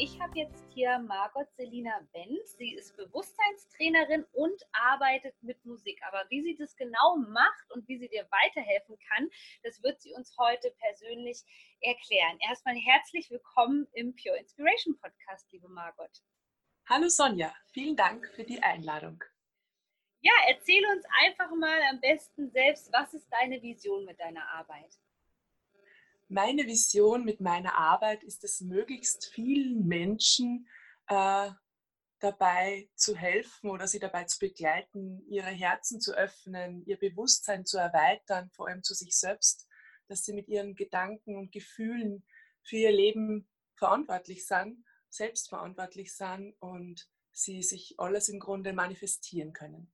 Ich habe jetzt hier Margot Selina Benz. Sie ist Bewusstseinstrainerin und arbeitet mit Musik. Aber wie sie das genau macht und wie sie dir weiterhelfen kann, das wird sie uns heute persönlich erklären. Erstmal herzlich willkommen im Pure Inspiration Podcast, liebe Margot. Hallo Sonja, vielen Dank für die Einladung. Ja, erzähle uns einfach mal am besten selbst, was ist deine Vision mit deiner Arbeit? Meine Vision mit meiner Arbeit ist es, möglichst vielen Menschen äh, dabei zu helfen oder sie dabei zu begleiten, ihre Herzen zu öffnen, ihr Bewusstsein zu erweitern, vor allem zu sich selbst, dass sie mit ihren Gedanken und Gefühlen für ihr Leben verantwortlich sind, selbstverantwortlich sind und sie sich alles im Grunde manifestieren können.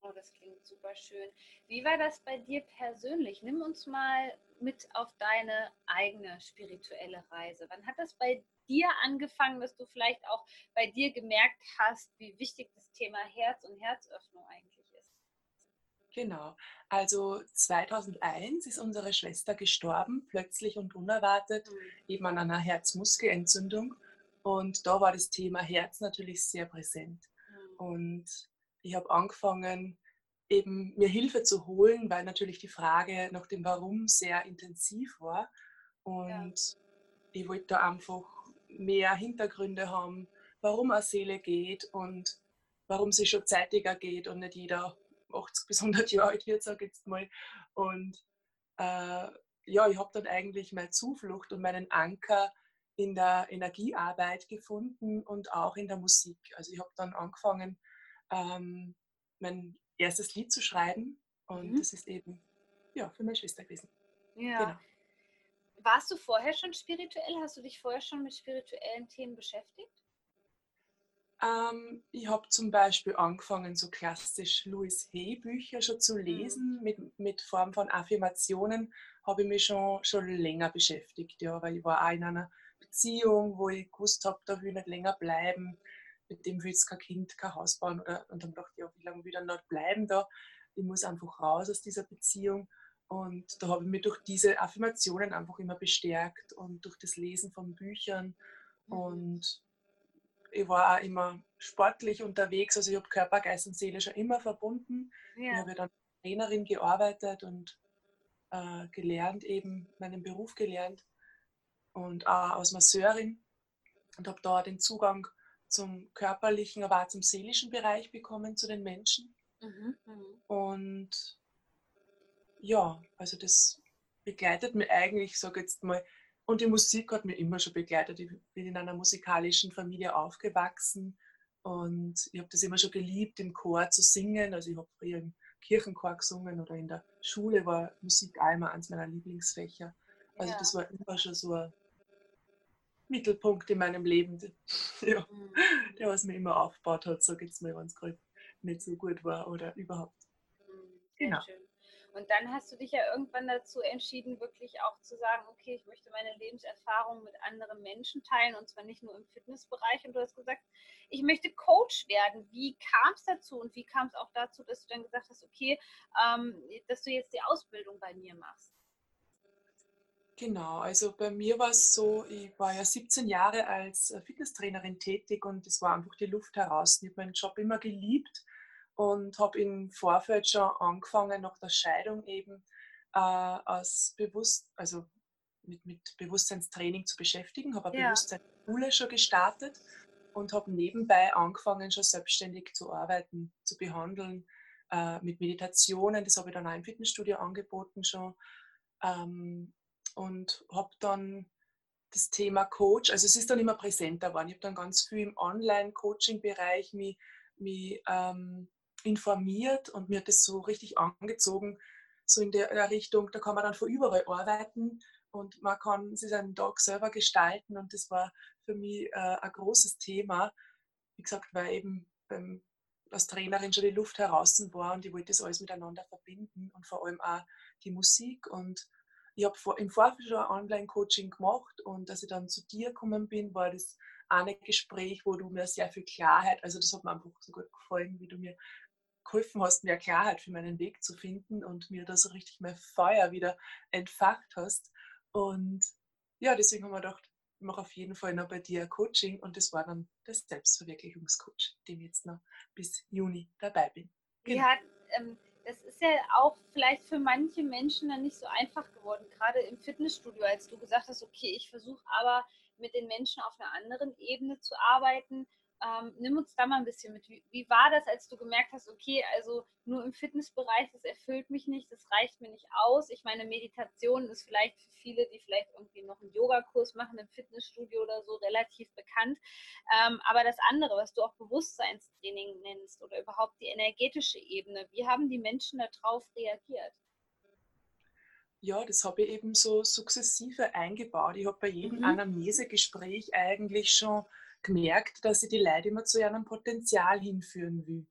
Oh, das klingt super schön. Wie war das bei dir persönlich? Nimm uns mal mit auf deine eigene spirituelle Reise? Wann hat das bei dir angefangen, dass du vielleicht auch bei dir gemerkt hast, wie wichtig das Thema Herz und Herzöffnung eigentlich ist? Genau. Also 2001 ist unsere Schwester gestorben, plötzlich und unerwartet, mhm. eben an einer Herzmuskelentzündung. Und da war das Thema Herz natürlich sehr präsent. Mhm. Und ich habe angefangen, eben mir Hilfe zu holen, weil natürlich die Frage nach dem Warum sehr intensiv war. Und ja. ich wollte da einfach mehr Hintergründe haben, warum eine Seele geht und warum sie schon zeitiger geht und nicht jeder 80 bis 100 Jahre alt wird, sage ich jetzt mal. Und äh, ja, ich habe dann eigentlich meine Zuflucht und meinen Anker in der Energiearbeit gefunden und auch in der Musik. Also ich habe dann angefangen, ähm, mein erstes Lied zu schreiben. Und mhm. das ist eben ja, für meine Schwester gewesen. Ja. Genau. Warst du vorher schon spirituell? Hast du dich vorher schon mit spirituellen Themen beschäftigt? Ähm, ich habe zum Beispiel angefangen, so klassisch Louis Hay Bücher schon zu mhm. lesen, mhm. mit, mit Form von Affirmationen habe ich mich schon, schon länger beschäftigt, ja, weil ich war auch in einer Beziehung, wo ich gewusst habe, da will ich nicht länger bleiben mit dem will jetzt kein Kind, kein Haus bauen. Oder, und dann dachte ich, ja, wie lange will ich dann dort bleiben da? Ich muss einfach raus aus dieser Beziehung. Und da habe ich mich durch diese Affirmationen einfach immer bestärkt und durch das Lesen von Büchern. Mhm. Und ich war auch immer sportlich unterwegs. Also ich habe Körper, Geist und Seele schon immer verbunden. Ja. Ich habe dann als Trainerin gearbeitet und äh, gelernt, eben meinen Beruf gelernt und auch als Masseurin und habe da den Zugang zum körperlichen, aber auch zum seelischen Bereich bekommen zu den Menschen. Mhm, mhm. Und ja, also das begleitet mich eigentlich, sage jetzt mal, und die Musik hat mich immer schon begleitet. Ich bin in einer musikalischen Familie aufgewachsen und ich habe das immer schon geliebt, im Chor zu singen. Also ich habe früher im Kirchenchor gesungen oder in der Schule war Musik immer eines meiner Lieblingsfächer. Also ja. das war immer schon so ein Mittelpunkt in meinem Leben, ja, mhm. der was mir immer aufgebaut hat, so geht es mir, wenn es gerade nicht so gut war oder überhaupt. Mhm, genau. Schön. Und dann hast du dich ja irgendwann dazu entschieden, wirklich auch zu sagen, okay, ich möchte meine Lebenserfahrung mit anderen Menschen teilen und zwar nicht nur im Fitnessbereich. Und du hast gesagt, ich möchte Coach werden. Wie kam es dazu und wie kam es auch dazu, dass du dann gesagt hast, okay, ähm, dass du jetzt die Ausbildung bei mir machst? Genau, also bei mir war es so, ich war ja 17 Jahre als äh, Fitnesstrainerin tätig und es war einfach die Luft heraus. Ich habe meinen Job immer geliebt und habe im Vorfeld schon angefangen, nach der Scheidung eben äh, als bewusst, also mit, mit Bewusstseinstraining zu beschäftigen, habe eine ja. Bewusstseinsschule schon gestartet und habe nebenbei angefangen, schon selbstständig zu arbeiten, zu behandeln, äh, mit Meditationen, das habe ich dann auch im Fitnessstudio angeboten schon. Ähm, und habe dann das Thema Coach, also es ist dann immer präsenter geworden. Ich habe dann ganz viel im Online-Coaching-Bereich mich, mich ähm, informiert und mir hat das so richtig angezogen, so in der Richtung, da kann man dann von überall arbeiten und man kann sich seinen Tag selber gestalten und das war für mich äh, ein großes Thema. Wie gesagt, weil eben beim, als Trainerin schon die Luft heraus war und ich wollte das alles miteinander verbinden und vor allem auch die Musik und ich habe im Vorfeld schon ein Online-Coaching gemacht und als ich dann zu dir gekommen bin, war das eine Gespräch, wo du mir sehr viel Klarheit, also das hat mir einfach so gut gefallen, wie du mir geholfen hast, mehr Klarheit für meinen Weg zu finden und mir da so richtig mehr Feuer wieder entfacht hast. Und ja, deswegen haben wir gedacht, ich mache auf jeden Fall noch bei dir ein Coaching und das war dann das Selbstverwirklichungscoach, dem ich jetzt noch bis Juni dabei bin. Genau. Ja, ähm, das ist ja auch vielleicht für manche Menschen dann nicht so einfach geworden, gerade im Fitnessstudio, als du gesagt hast, okay, ich versuche aber mit den Menschen auf einer anderen Ebene zu arbeiten ähm, nimm uns da mal ein bisschen mit. Wie, wie, war das, als du gemerkt hast, okay, also nur im Fitnessbereich, das erfüllt mich nicht, das reicht mir nicht aus. Ich meine, Meditation ist vielleicht für viele, die vielleicht irgendwie noch einen Yogakurs machen im Fitnessstudio oder so, relativ bekannt. Ähm, aber das andere, was du auch Bewusstseinstraining nennst oder überhaupt die energetische Ebene, wie haben die Menschen darauf reagiert? Ja, das habe ich eben so sukzessive eingebaut. Ich habe bei jedem mhm. Anamnesegespräch eigentlich schon gemerkt, dass ich die Leute immer zu ihrem Potenzial hinführen will.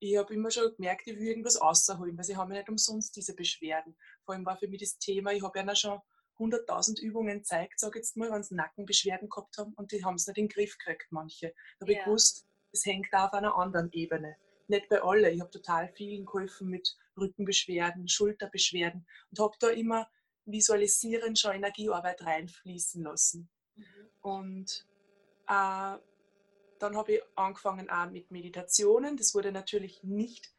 Ich habe immer schon gemerkt, ich will irgendwas außerholen, weil sie haben ja nicht umsonst diese Beschwerden. Vor allem war für mich das Thema, ich habe ja schon 100.000 Übungen gezeigt, sage jetzt mal, wenn sie Nackenbeschwerden gehabt haben und die haben es nicht in den Griff gekriegt, manche. Da habe yeah. ich gewusst, es hängt da auf einer anderen Ebene. Nicht bei allen. Ich habe total vielen geholfen mit Rückenbeschwerden, Schulterbeschwerden und habe da immer visualisieren schon Energiearbeit reinfließen lassen. Mhm. Und äh, dann habe ich angefangen auch mit Meditationen. Das wurde natürlich nicht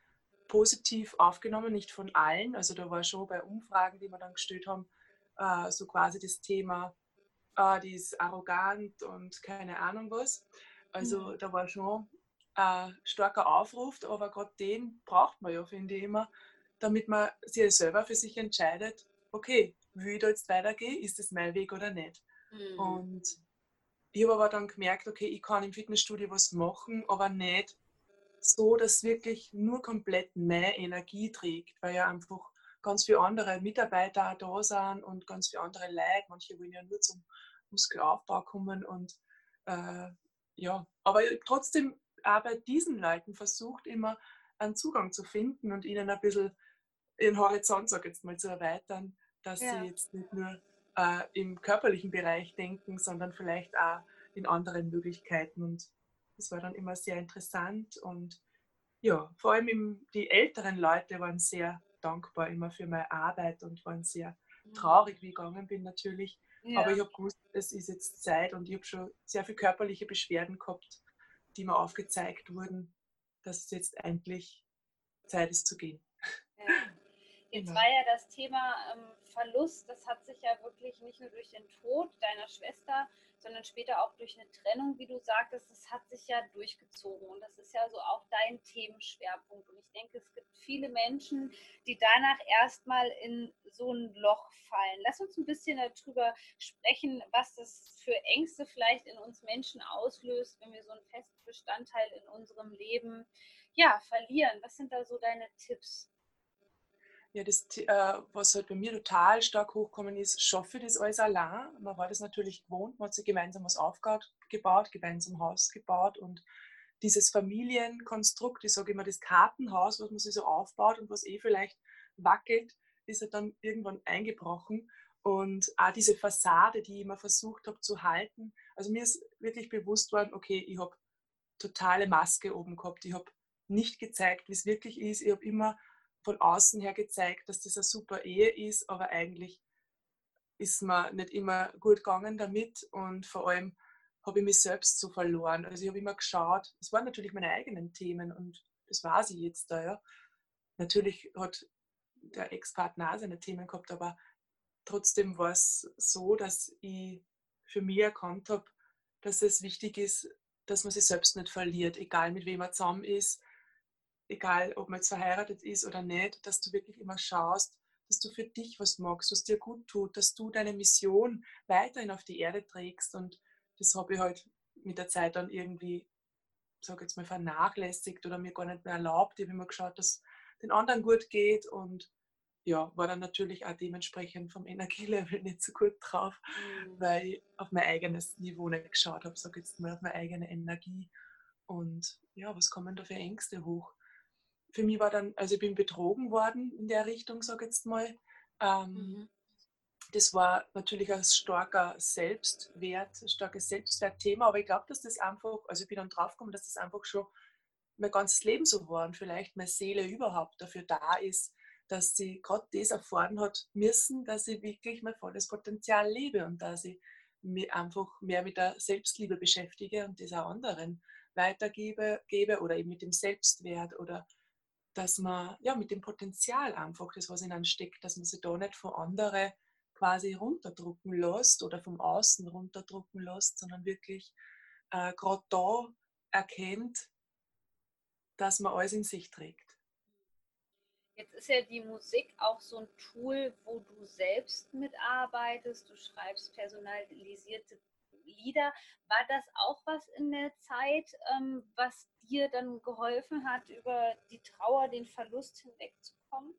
positiv aufgenommen, nicht von allen. Also da war schon bei Umfragen, die wir dann gestellt haben, äh, so quasi das Thema, äh, die ist arrogant und keine Ahnung was. Also mhm. da war schon ein starker Aufruf, aber gerade den braucht man ja, finde ich immer, damit man sich selber für sich entscheidet, okay, will ich da jetzt weitergehen, ist das mein Weg oder nicht. Mhm. Und ich habe aber dann gemerkt, okay, ich kann im Fitnessstudio was machen, aber nicht so, dass wirklich nur komplett meine Energie trägt, weil ja einfach ganz viele andere Mitarbeiter da sind und ganz viele andere Leute. Manche wollen ja nur zum Muskelaufbau kommen und äh, ja, aber trotzdem auch bei diesen Leuten versucht immer einen Zugang zu finden und ihnen ein bisschen ihren Horizont, sag jetzt mal, zu erweitern, dass ja. sie jetzt nicht nur äh, im körperlichen Bereich denken, sondern vielleicht auch in anderen Möglichkeiten. Und das war dann immer sehr interessant. Und ja, vor allem im, die älteren Leute waren sehr dankbar immer für meine Arbeit und waren sehr mhm. traurig, wie ich gegangen bin natürlich. Ja. Aber ich habe gewusst, es ist jetzt Zeit und ich habe schon sehr viele körperliche Beschwerden gehabt, die mir aufgezeigt wurden, dass es jetzt endlich Zeit ist zu gehen. Ja. Jetzt genau. war ja das Thema ähm, Verlust, das hat sich ja wirklich nicht nur durch den Tod deiner Schwester, sondern später auch durch eine Trennung, wie du sagtest, das hat sich ja durchgezogen. Und das ist ja so auch dein Themenschwerpunkt. Und ich denke, es gibt viele Menschen, die danach erstmal in so ein Loch fallen. Lass uns ein bisschen darüber sprechen, was das für Ängste vielleicht in uns Menschen auslöst, wenn wir so einen festen Bestandteil in unserem Leben ja, verlieren. Was sind da so deine Tipps? Ja, das, äh, was halt bei mir total stark hochkommen ist, schaffe ich das alles allein. Man war das natürlich gewohnt, man hat sich gemeinsam was aufgebaut, gemeinsam Haus gebaut und dieses Familienkonstrukt, ich sage immer das Kartenhaus, was man sich so aufbaut und was eh vielleicht wackelt, ist halt dann irgendwann eingebrochen. Und auch diese Fassade, die ich immer versucht habe zu halten. Also mir ist wirklich bewusst worden, okay, ich habe totale Maske oben gehabt. Ich habe nicht gezeigt, wie es wirklich ist. Ich habe immer von außen her gezeigt, dass das eine super Ehe ist, aber eigentlich ist mir nicht immer gut gegangen damit und vor allem habe ich mich selbst so verloren. Also ich habe immer geschaut, es waren natürlich meine eigenen Themen und das war sie jetzt da, ja. Natürlich hat der Ex-Partner auch seine Themen gehabt, aber trotzdem war es so, dass ich für mich erkannt habe, dass es wichtig ist, dass man sich selbst nicht verliert, egal mit wem man zusammen ist, egal ob man jetzt verheiratet ist oder nicht, dass du wirklich immer schaust, dass du für dich was magst, was dir gut tut, dass du deine Mission weiterhin auf die Erde trägst. Und das habe ich halt mit der Zeit dann irgendwie, sage jetzt mal, vernachlässigt oder mir gar nicht mehr erlaubt. Ich habe immer geschaut, dass den anderen gut geht und ja, war dann natürlich auch dementsprechend vom Energielevel nicht so gut drauf, mhm. weil ich auf mein eigenes Niveau nicht geschaut habe, sage jetzt mal auf meine eigene Energie. Und ja, was kommen da für Ängste hoch? Für mich war dann, also ich bin betrogen worden in der Richtung, sage jetzt mal. Ähm, mhm. Das war natürlich ein starker Selbstwert, ein starkes Selbstwertthema, aber ich glaube, dass das einfach, also ich bin dann draufgekommen, dass das einfach schon mein ganzes Leben so war und vielleicht meine Seele überhaupt dafür da ist, dass sie gerade das erfahren hat müssen, dass ich wirklich mein volles Potenzial lebe und dass ich mich einfach mehr mit der Selbstliebe beschäftige und das auch anderen weitergebe gebe oder eben mit dem Selbstwert oder dass man ja mit dem Potenzial einfach, das was in einem steckt, dass man sich da nicht von anderen quasi runterdrucken lässt oder vom Außen runterdrucken lässt, sondern wirklich äh, gerade da erkennt, dass man alles in sich trägt. Jetzt ist ja die Musik auch so ein Tool, wo du selbst mitarbeitest. Du schreibst personalisierte Lieder. War das auch was in der Zeit, ähm, was dir dann geholfen hat, über die Trauer, den Verlust hinwegzukommen?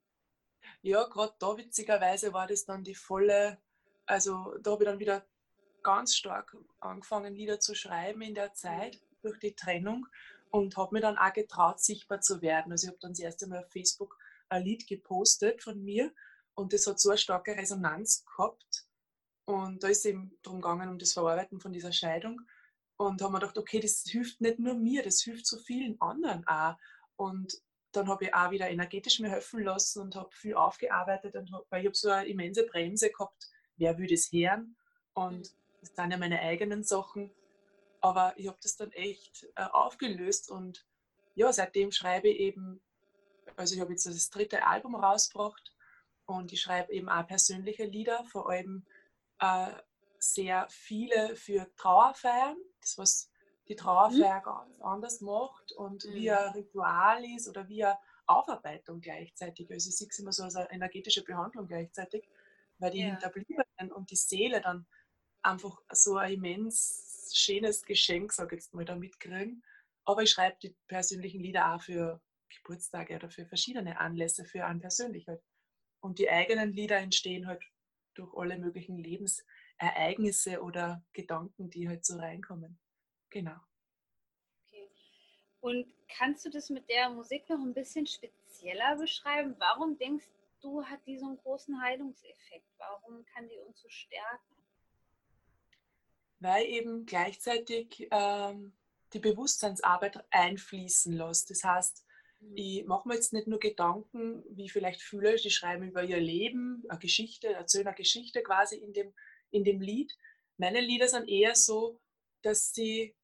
Ja, gerade da witzigerweise war das dann die volle, also da habe ich dann wieder ganz stark angefangen, Lieder zu schreiben in der Zeit durch die Trennung und habe mir dann auch getraut, sichtbar zu werden. Also ich habe dann das erste Mal auf Facebook ein Lied gepostet von mir und das hat so eine starke Resonanz gehabt. Und da ist es eben darum gegangen, um das Verarbeiten von dieser Scheidung. Und haben wir gedacht, okay, das hilft nicht nur mir, das hilft so vielen anderen auch. Und dann habe ich auch wieder energetisch mir helfen lassen und habe viel aufgearbeitet, und hab, weil ich habe so eine immense Bremse gehabt, wer würde es hören? Und das sind ja meine eigenen Sachen. Aber ich habe das dann echt äh, aufgelöst und ja, seitdem schreibe ich eben also ich habe jetzt das dritte Album rausgebracht und ich schreibe eben auch persönliche Lieder, vor allem äh, sehr viele für Trauerfeiern, das was die Trauerfeier mhm. ganz anders macht und mhm. wie ein Ritual ist oder wie eine Aufarbeitung gleichzeitig. Also ich sehe es immer so als eine energetische Behandlung gleichzeitig, weil die ja. Hinterbliebenen und die Seele dann einfach so ein immens schönes Geschenk, sage ich jetzt mal, da mitkriegen. Aber ich schreibe die persönlichen Lieder auch für Geburtstage oder für verschiedene Anlässe für einen persönlich halt. Und die eigenen Lieder entstehen halt durch alle möglichen Lebensereignisse oder Gedanken, die halt so reinkommen. Genau. Okay. Und kannst du das mit der Musik noch ein bisschen spezieller beschreiben? Warum denkst du, hat die so einen großen Heilungseffekt? Warum kann die uns so stärken? Weil eben gleichzeitig ähm, die Bewusstseinsarbeit einfließen lässt. Das heißt, ich mache mir jetzt nicht nur Gedanken, wie vielleicht Fühler, die schreiben über ihr Leben, eine Geschichte, erzählen eine Geschichte quasi in dem, in dem Lied. Meine Lieder sind eher so, dass sie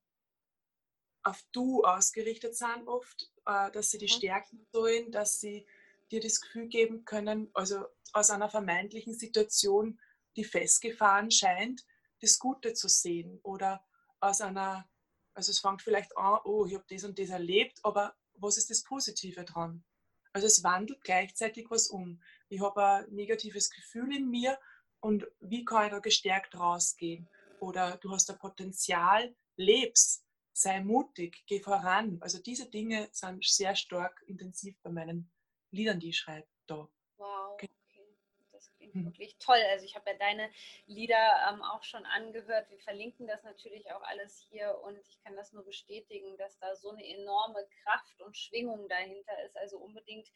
auf Du ausgerichtet sind oft, äh, dass sie die stärken sollen, dass sie dir das Gefühl geben können, also aus einer vermeintlichen Situation, die festgefahren scheint, das Gute zu sehen oder aus einer, also es fängt vielleicht an, oh, ich habe das und das erlebt, aber was ist das Positive dran? Also es wandelt gleichzeitig was um. Ich habe ein negatives Gefühl in mir und wie kann ich da gestärkt rausgehen? Oder du hast ein Potenzial, lebst, sei mutig, geh voran. Also diese Dinge sind sehr stark intensiv bei meinen Liedern, die ich schreibe, da. Klingt mhm. wirklich toll. Also ich habe ja deine Lieder ähm, auch schon angehört. Wir verlinken das natürlich auch alles hier und ich kann das nur bestätigen, dass da so eine enorme Kraft und Schwingung dahinter ist. Also unbedingt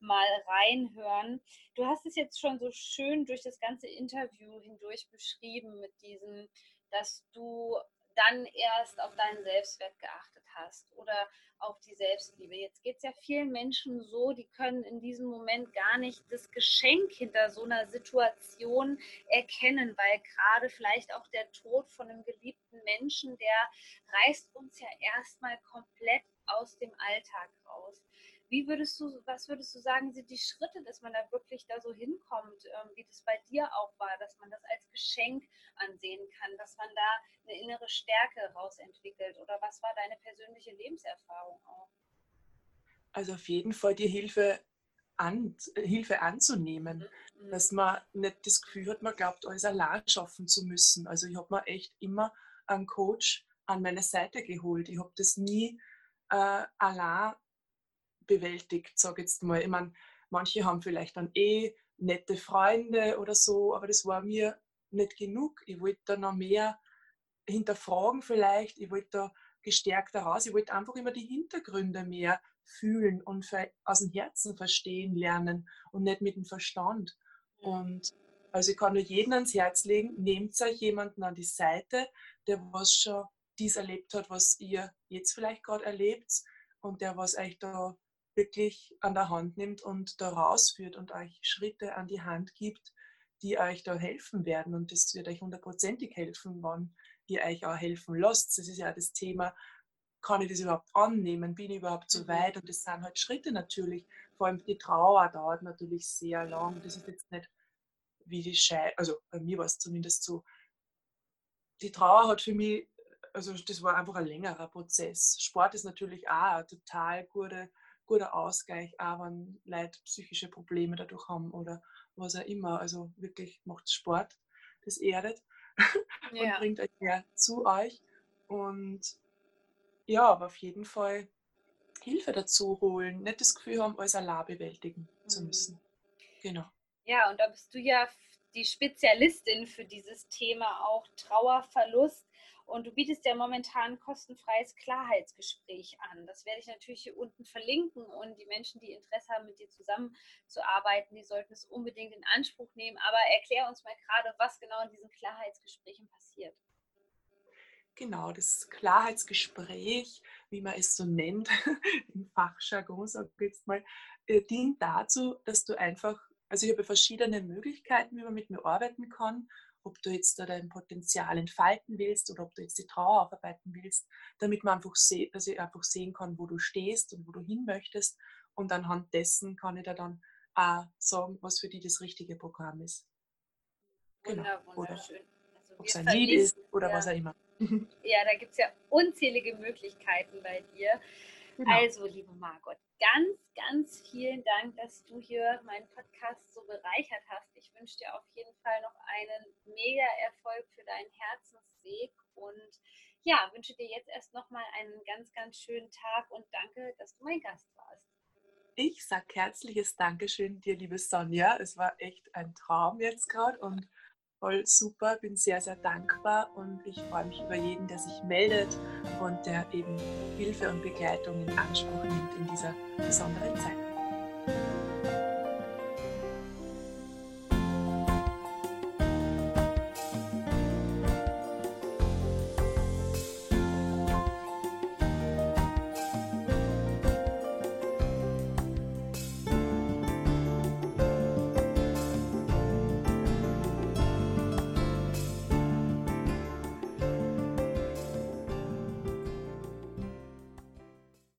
mal reinhören. Du hast es jetzt schon so schön durch das ganze Interview hindurch beschrieben mit diesem, dass du dann erst auf deinen Selbstwert geachtet hast oder auf die Selbstliebe. Jetzt geht es ja vielen Menschen so, die können in diesem Moment gar nicht das Geschenk hinter so einer Situation erkennen, weil gerade vielleicht auch der Tod von einem geliebten Menschen, der reißt uns ja erstmal komplett aus dem Alltag raus. Wie würdest du, was würdest du sagen, sind die Schritte, dass man da wirklich da so hinkommt, ähm, wie das bei dir auch war, dass man das als Geschenk ansehen kann, dass man da eine innere Stärke rausentwickelt? Oder was war deine persönliche Lebenserfahrung auch? Also auf jeden Fall die Hilfe an, Hilfe anzunehmen, mhm. dass man nicht das Gefühl hat, man glaubt, alles allein schaffen zu müssen. Also ich habe mir echt immer einen Coach an meine Seite geholt. Ich habe das nie äh, allein bewältigt, sage jetzt mal. Ich meine, manche haben vielleicht dann eh nette Freunde oder so, aber das war mir nicht genug. Ich wollte da noch mehr hinterfragen vielleicht, ich wollte da gestärkter raus, ich wollte einfach immer die Hintergründe mehr fühlen und aus dem Herzen verstehen lernen und nicht mit dem Verstand. Und also ich kann nur jedem ans Herz legen, nehmt euch jemanden an die Seite, der was schon dies erlebt hat, was ihr jetzt vielleicht gerade erlebt und der was euch da wirklich an der Hand nimmt und da rausführt und euch Schritte an die Hand gibt, die euch da helfen werden. Und das wird euch hundertprozentig helfen, wann ihr euch auch helfen lasst. Das ist ja das Thema, kann ich das überhaupt annehmen? Bin ich überhaupt so mhm. weit? Und das sind halt Schritte natürlich. Vor allem die Trauer dauert natürlich sehr lang. Das ist jetzt nicht wie die Scheidung, also bei mir war es zumindest so. Die Trauer hat für mich, also das war einfach ein längerer Prozess. Sport ist natürlich auch ein total guter, guter Ausgleich, auch wenn Leute psychische Probleme dadurch haben oder was auch immer. Also wirklich macht Sport, das erdet ja. und bringt euch mehr zu euch. Und ja, aber auf jeden Fall Hilfe dazu holen, nicht das Gefühl haben, alles allein bewältigen mhm. zu müssen. Genau. Ja, und da bist du ja die Spezialistin für dieses Thema auch Trauerverlust. Und du bietest ja momentan kostenfreies Klarheitsgespräch an. Das werde ich natürlich hier unten verlinken. Und die Menschen, die Interesse haben, mit dir zusammenzuarbeiten, die sollten es unbedingt in Anspruch nehmen. Aber erklär uns mal gerade, was genau in diesen Klarheitsgesprächen passiert. Genau, das Klarheitsgespräch, wie man es so nennt, im Fachjargon, sag ich jetzt mal, äh, dient dazu, dass du einfach, also ich habe verschiedene Möglichkeiten, wie man mit mir arbeiten kann, ob du jetzt da dein Potenzial entfalten willst oder ob du jetzt die Trauer aufarbeiten willst, damit man einfach seh, dass ich einfach sehen kann, wo du stehst und wo du hin möchtest. Und anhand dessen kann ich da dann auch sagen, was für dich das richtige Programm ist. Genau. wunderschön. Also ob es ein Lied ist oder ja. was auch immer. Ja, da gibt es ja unzählige Möglichkeiten bei dir. Genau. Also, liebe Margot, ganz, ganz vielen Dank, dass du hier meinen Podcast so bereichert hast. Ich wünsche dir auf jeden Fall noch einen mega Erfolg für deinen Herzensweg und ja, wünsche dir jetzt erst nochmal einen ganz, ganz schönen Tag und danke, dass du mein Gast warst. Ich sage herzliches Dankeschön dir, liebe Sonja. Es war echt ein Traum jetzt gerade und voll super, bin sehr, sehr dankbar und ich freue mich über jeden, der sich meldet und der eben Hilfe und Begleitung in Anspruch nimmt in dieser besonderen Zeit.